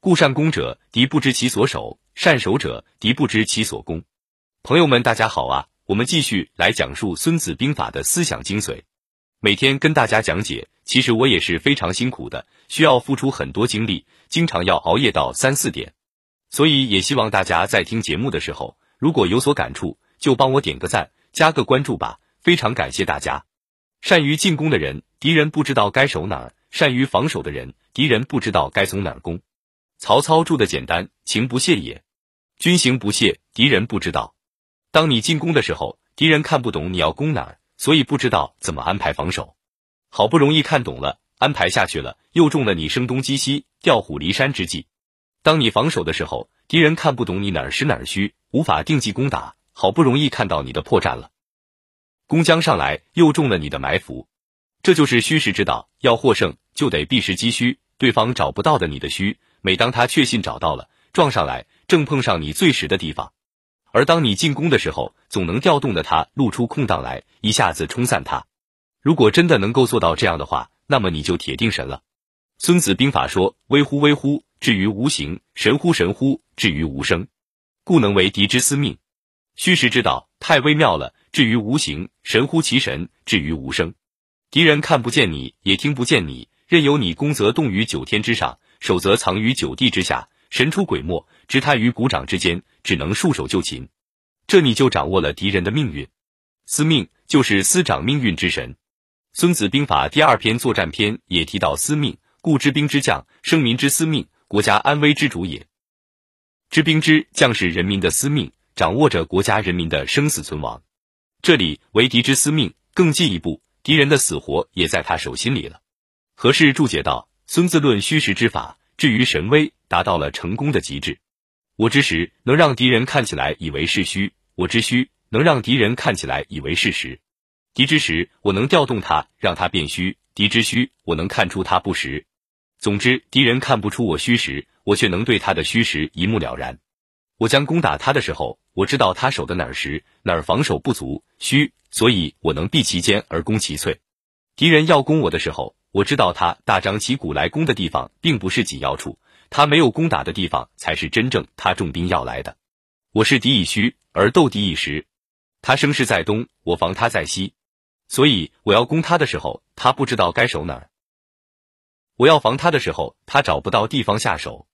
故善攻者，敌不知其所守；善守者，敌不知其所攻。朋友们，大家好啊！我们继续来讲述《孙子兵法》的思想精髓。每天跟大家讲解，其实我也是非常辛苦的，需要付出很多精力，经常要熬夜到三四点。所以也希望大家在听节目的时候，如果有所感触，就帮我点个赞，加个关注吧，非常感谢大家。善于进攻的人，敌人不知道该守哪儿；善于防守的人，敌人不知道该从哪儿攻。曹操住的简单，情不懈也；军行不懈，敌人不知道。当你进攻的时候，敌人看不懂你要攻哪儿，所以不知道怎么安排防守。好不容易看懂了，安排下去了，又中了你声东击西、调虎离山之计。当你防守的时候，敌人看不懂你哪儿实哪儿虚，无法定计攻打。好不容易看到你的破绽了，攻将上来，又中了你的埋伏。这就是虚实之道，要获胜就得避实击虚，对方找不到的你的虚。每当他确信找到了，撞上来，正碰上你最实的地方，而当你进攻的时候，总能调动的他露出空档来，一下子冲散他。如果真的能够做到这样的话，那么你就铁定神了。孙子兵法说：微乎微乎，至于无形；神乎神乎，至于无声。故能为敌之司命。虚实之道太微妙了，至于无形；神乎其神，至于无声。敌人看不见你，也听不见你，任由你攻则动于九天之上。守则藏于九地之下，神出鬼没，执他于股掌之间，只能束手就擒。这你就掌握了敌人的命运。司命就是司掌命运之神。孙子兵法第二篇作战篇也提到司命，故知兵之将，生民之司命，国家安危之主也。知兵之将是人民的司命，掌握着国家人民的生死存亡。这里为敌之司命，更进一步，敌人的死活也在他手心里了。何氏注解道。孙子论虚实之法，至于神威，达到了成功的极致。我之实能让敌人看起来以为是虚，我之虚能让敌人看起来以为是实。敌之实，我能调动他，让他变虚；敌之虚，我能看出他不实。总之，敌人看不出我虚实，我却能对他的虚实一目了然。我将攻打他的时候，我知道他守的哪儿实，哪儿防守不足虚，所以我能避其坚而攻其脆。敌人要攻我的时候。我知道他大张旗鼓来攻的地方，并不是紧要处，他没有攻打的地方才是真正他重兵要来的。我是敌已虚而斗敌已实，他声势在东，我防他在西，所以我要攻他的时候，他不知道该守哪儿；我要防他的时候，他找不到地方下手。